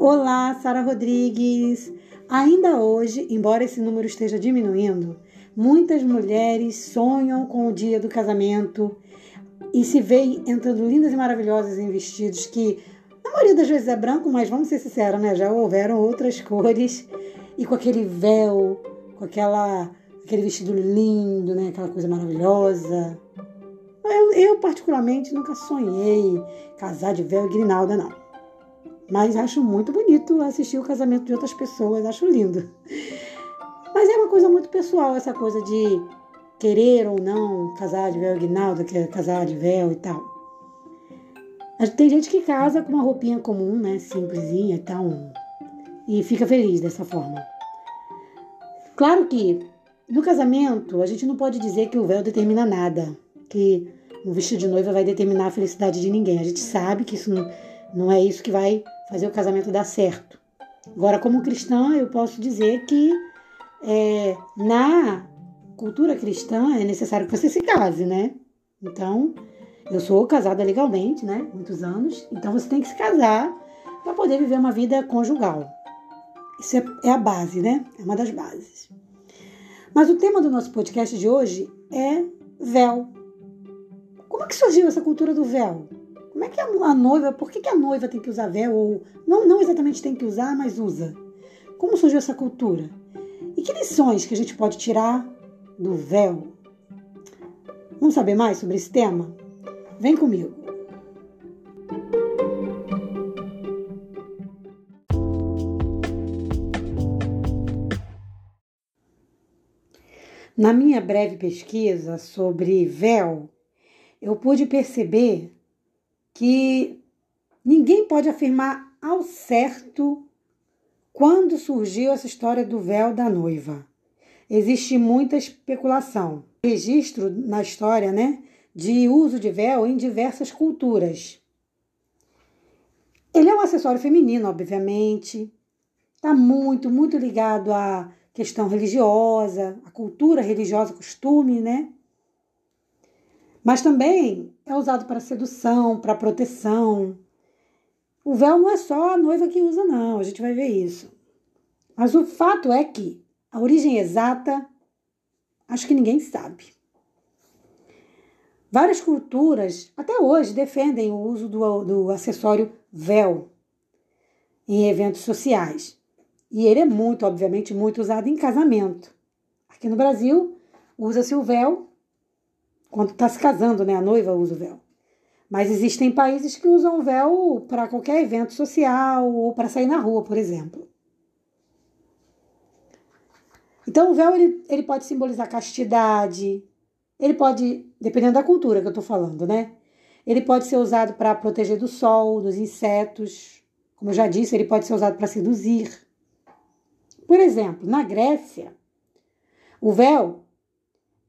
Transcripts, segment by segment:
Olá, Sara Rodrigues. Ainda hoje, embora esse número esteja diminuindo, muitas mulheres sonham com o dia do casamento e se veem entrando lindas e maravilhosas em vestidos que, na maioria das vezes, é branco, mas vamos ser sinceros, né? Já houveram outras cores e com aquele véu, com aquela, aquele vestido lindo, né? Aquela coisa maravilhosa. Eu, eu, particularmente, nunca sonhei casar de véu e grinalda, não. Mas acho muito bonito assistir o casamento de outras pessoas, acho lindo. Mas é uma coisa muito pessoal, essa coisa de querer ou não casar de véu guinalda, quer casar de véu e tal. Tem gente que casa com uma roupinha comum, né, simplesinha e tal, e fica feliz dessa forma. Claro que no casamento a gente não pode dizer que o véu determina nada, que um vestido de noiva vai determinar a felicidade de ninguém. A gente sabe que isso não, não é isso que vai fazer o casamento dar certo. Agora, como cristã, eu posso dizer que é, na cultura cristã é necessário que você se case, né? Então, eu sou casada legalmente, né? Muitos anos. Então, você tem que se casar para poder viver uma vida conjugal. Isso é, é a base, né? É uma das bases. Mas o tema do nosso podcast de hoje é véu. Como é que surgiu essa cultura do véu? Como é que a, noiva, por que, que a noiva tem que usar véu? Ou não, não exatamente tem que usar, mas usa. Como surgiu essa cultura? E que lições que a gente pode tirar do véu? Vamos saber mais sobre esse tema? Vem comigo. Na minha breve pesquisa sobre véu, eu pude perceber que ninguém pode afirmar ao certo quando surgiu essa história do véu da noiva. Existe muita especulação. Registro na história, né, de uso de véu em diversas culturas. Ele é um acessório feminino, obviamente. Está muito, muito ligado à questão religiosa, à cultura religiosa, costume, né? Mas também é usado para sedução, para proteção. O véu não é só a noiva que usa, não, a gente vai ver isso. Mas o fato é que a origem exata, acho que ninguém sabe. Várias culturas, até hoje, defendem o uso do, do acessório véu em eventos sociais. E ele é muito, obviamente, muito usado em casamento. Aqui no Brasil, usa-se o véu quando está se casando, né? A noiva usa o véu. Mas existem países que usam véu para qualquer evento social ou para sair na rua, por exemplo. Então, o véu ele, ele pode simbolizar castidade, ele pode, dependendo da cultura que eu estou falando, né? Ele pode ser usado para proteger do sol, dos insetos. Como eu já disse, ele pode ser usado para seduzir. Por exemplo, na Grécia, o véu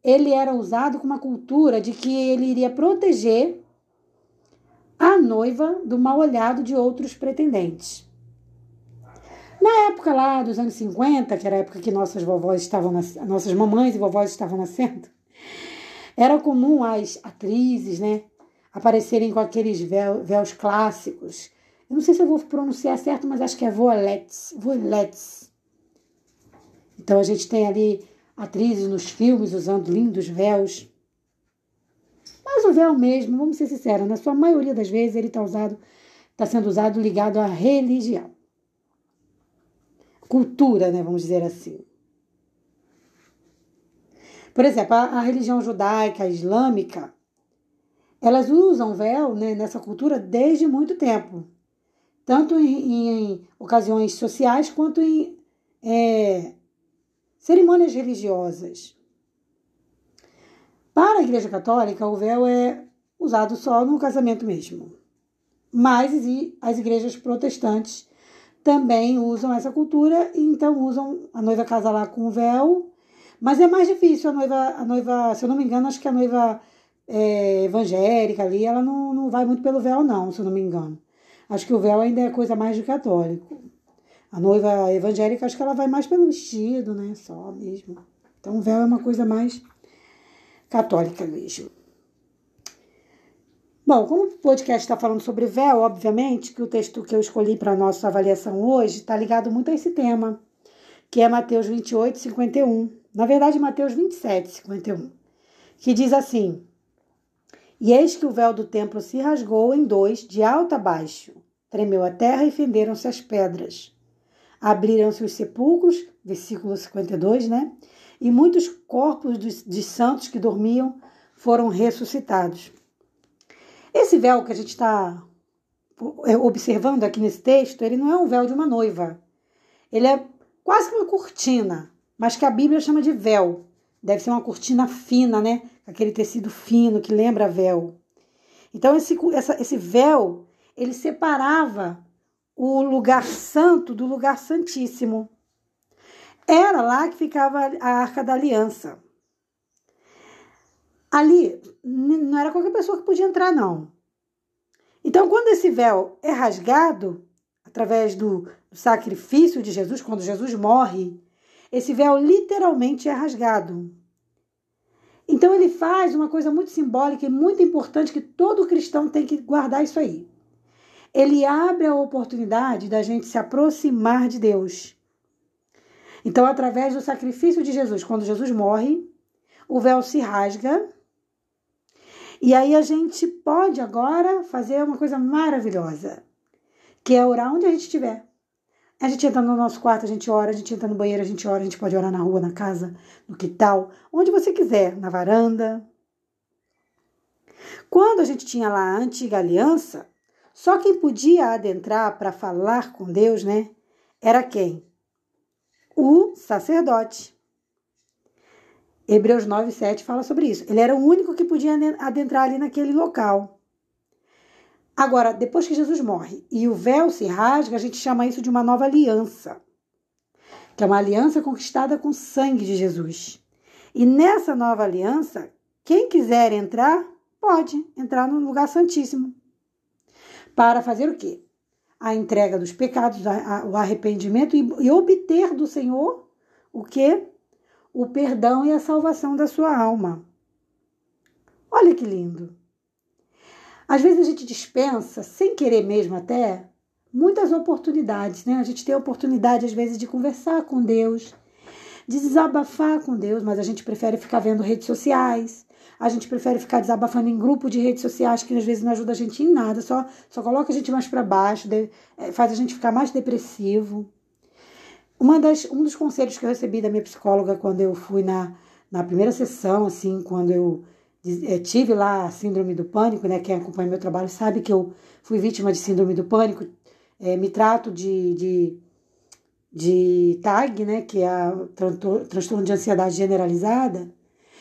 ele era usado com uma cultura de que ele iria proteger a noiva do mal olhado de outros pretendentes. Na época lá dos anos 50, que era a época que nossas vovós estavam nossas mamães e vovós estavam nascendo, era comum as atrizes, né, aparecerem com aqueles véus, véus clássicos. Eu não sei se eu vou pronunciar certo, mas acho que é voilettes, voilettes. Então a gente tem ali atrizes nos filmes usando lindos véus. Mas o véu mesmo, vamos ser sinceros, na sua maioria das vezes ele está usado, está sendo usado ligado à religião. Cultura, né, vamos dizer assim. Por exemplo, a, a religião judaica, a islâmica, elas usam véu né, nessa cultura desde muito tempo, tanto em, em ocasiões sociais quanto em é, Cerimônias religiosas. Para a Igreja Católica, o véu é usado só no casamento mesmo. Mas as igrejas protestantes também usam essa cultura e então usam a noiva casa lá com o véu. Mas é mais difícil a noiva, a noiva, se eu não me engano, acho que a noiva é, evangélica ali, ela não, não vai muito pelo véu, não, se eu não me engano. Acho que o véu ainda é coisa mais de católico. A noiva evangélica, acho que ela vai mais pelo vestido, né? Só mesmo. Então, o véu é uma coisa mais católica mesmo. Bom, como o podcast está falando sobre véu, obviamente que o texto que eu escolhi para a nossa avaliação hoje está ligado muito a esse tema, que é Mateus 28, 51. Na verdade, Mateus 27, 51, que diz assim: E eis que o véu do templo se rasgou em dois, de alto a baixo, tremeu a terra e fenderam-se as pedras. Abriram-se os sepulcros, versículo 52, né? E muitos corpos de santos que dormiam foram ressuscitados. Esse véu que a gente está é, observando aqui nesse texto, ele não é um véu de uma noiva. Ele é quase uma cortina, mas que a Bíblia chama de véu. Deve ser uma cortina fina, né? Aquele tecido fino que lembra véu. Então, esse, essa, esse véu, ele separava o lugar santo do lugar santíssimo. Era lá que ficava a arca da aliança. Ali não era qualquer pessoa que podia entrar, não. Então, quando esse véu é rasgado, através do sacrifício de Jesus, quando Jesus morre, esse véu literalmente é rasgado. Então, ele faz uma coisa muito simbólica e muito importante que todo cristão tem que guardar isso aí. Ele abre a oportunidade da gente se aproximar de Deus. Então, através do sacrifício de Jesus, quando Jesus morre, o véu se rasga e aí a gente pode agora fazer uma coisa maravilhosa, que é orar onde a gente estiver. A gente entra no nosso quarto, a gente ora, a gente entra no banheiro, a gente ora, a gente pode orar na rua, na casa, no quintal, onde você quiser, na varanda. Quando a gente tinha lá a antiga aliança, só quem podia adentrar para falar com Deus, né? Era quem? O sacerdote. Hebreus 9, 7 fala sobre isso. Ele era o único que podia adentrar ali naquele local. Agora, depois que Jesus morre e o véu se rasga, a gente chama isso de uma nova aliança, que é uma aliança conquistada com o sangue de Jesus. E nessa nova aliança, quem quiser entrar, pode entrar no lugar santíssimo. Para fazer o quê? A entrega dos pecados, o arrependimento e, obter do Senhor o que? o perdão e a salvação da sua alma. Olha que lindo. Às vezes a gente dispensa, sem querer mesmo até, muitas oportunidades, né? A gente tem a oportunidade, às vezes, de conversar com Deus, de desabafar com Deus, mas a gente prefere ficar vendo redes sociais, a gente prefere ficar desabafando em grupo de redes sociais que às vezes não ajuda a gente em nada, só, só coloca a gente mais para baixo, de, é, faz a gente ficar mais depressivo. Uma das, um dos conselhos que eu recebi da minha psicóloga quando eu fui na, na primeira sessão, assim, quando eu é, tive lá a síndrome do pânico, né? Quem acompanha meu trabalho sabe que eu fui vítima de síndrome do pânico. É, me trato de, de, de TAG, né? Que é o transtorno de ansiedade generalizada.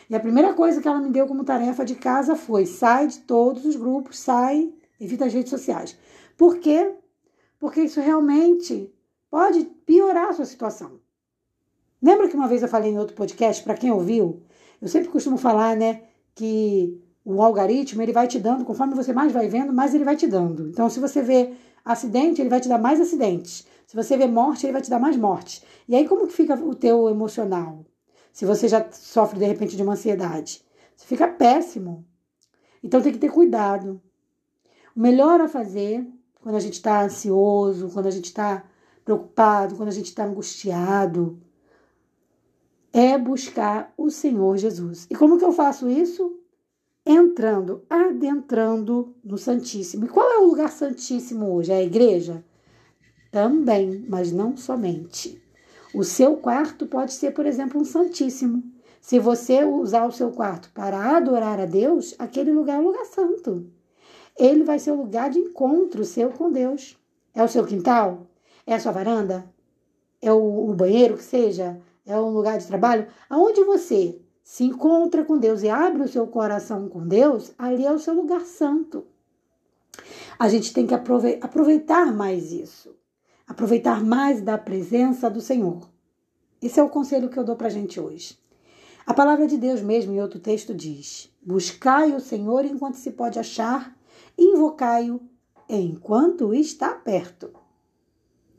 E a primeira coisa que ela me deu como tarefa de casa foi: sai de todos os grupos, sai, evita as redes sociais. Por quê? Porque isso realmente pode piorar a sua situação. Lembra que uma vez eu falei em outro podcast, para quem ouviu, eu sempre costumo falar, né, que o algoritmo ele vai te dando, conforme você mais vai vendo, mais ele vai te dando. Então, se você vê acidente, ele vai te dar mais acidentes. Se você vê morte, ele vai te dar mais mortes. E aí, como que fica o teu emocional? Se você já sofre, de repente, de uma ansiedade. Você fica péssimo. Então, tem que ter cuidado. O melhor a fazer, quando a gente está ansioso, quando a gente está preocupado, quando a gente está angustiado, é buscar o Senhor Jesus. E como que eu faço isso? Entrando, adentrando no Santíssimo. E qual é o lugar Santíssimo hoje? É a igreja? Também, mas não somente. O seu quarto pode ser, por exemplo, um Santíssimo. Se você usar o seu quarto para adorar a Deus, aquele lugar é um lugar santo. Ele vai ser o lugar de encontro seu com Deus. É o seu quintal? É a sua varanda? É o, o banheiro que seja? É um lugar de trabalho? Aonde você se encontra com Deus e abre o seu coração com Deus, ali é o seu lugar santo. A gente tem que aproveitar mais isso. Aproveitar mais da presença do Senhor. Esse é o conselho que eu dou para a gente hoje. A palavra de Deus mesmo, em outro texto, diz: Buscai o Senhor enquanto se pode achar, invocai-o enquanto está perto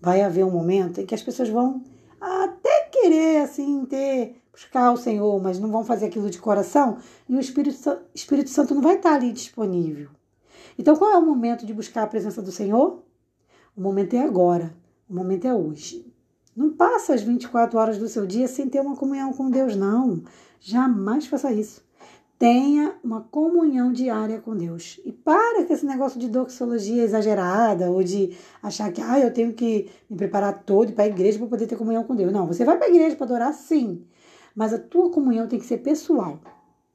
vai haver um momento em que as pessoas vão até querer assim ter buscar o Senhor, mas não vão fazer aquilo de coração e o Espírito, Espírito Santo não vai estar ali disponível. Então, qual é o momento de buscar a presença do Senhor? O momento é agora, o momento é hoje. Não passa as 24 horas do seu dia sem ter uma comunhão com Deus, não. Jamais faça isso. Tenha uma comunhão diária com Deus. E para com esse negócio de doxologia exagerada ou de achar que ah, eu tenho que me preparar todo para a igreja para poder ter comunhão com Deus. Não, você vai para a igreja para adorar sim, mas a tua comunhão tem que ser pessoal.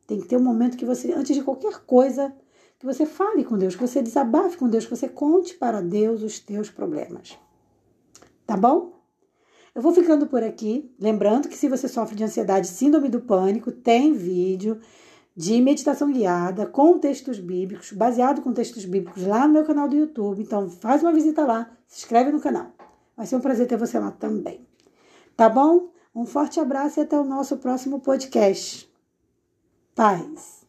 Tem que ter um momento que você, antes de qualquer coisa, que você fale com Deus, que você desabafe com Deus, que você conte para Deus os teus problemas. Tá bom? Eu vou ficando por aqui, lembrando que se você sofre de ansiedade, síndrome do pânico, tem vídeo de meditação guiada com textos bíblicos, baseado com textos bíblicos lá no meu canal do YouTube. Então faz uma visita lá, se inscreve no canal. Vai ser um prazer ter você lá também. Tá bom? Um forte abraço e até o nosso próximo podcast. Paz.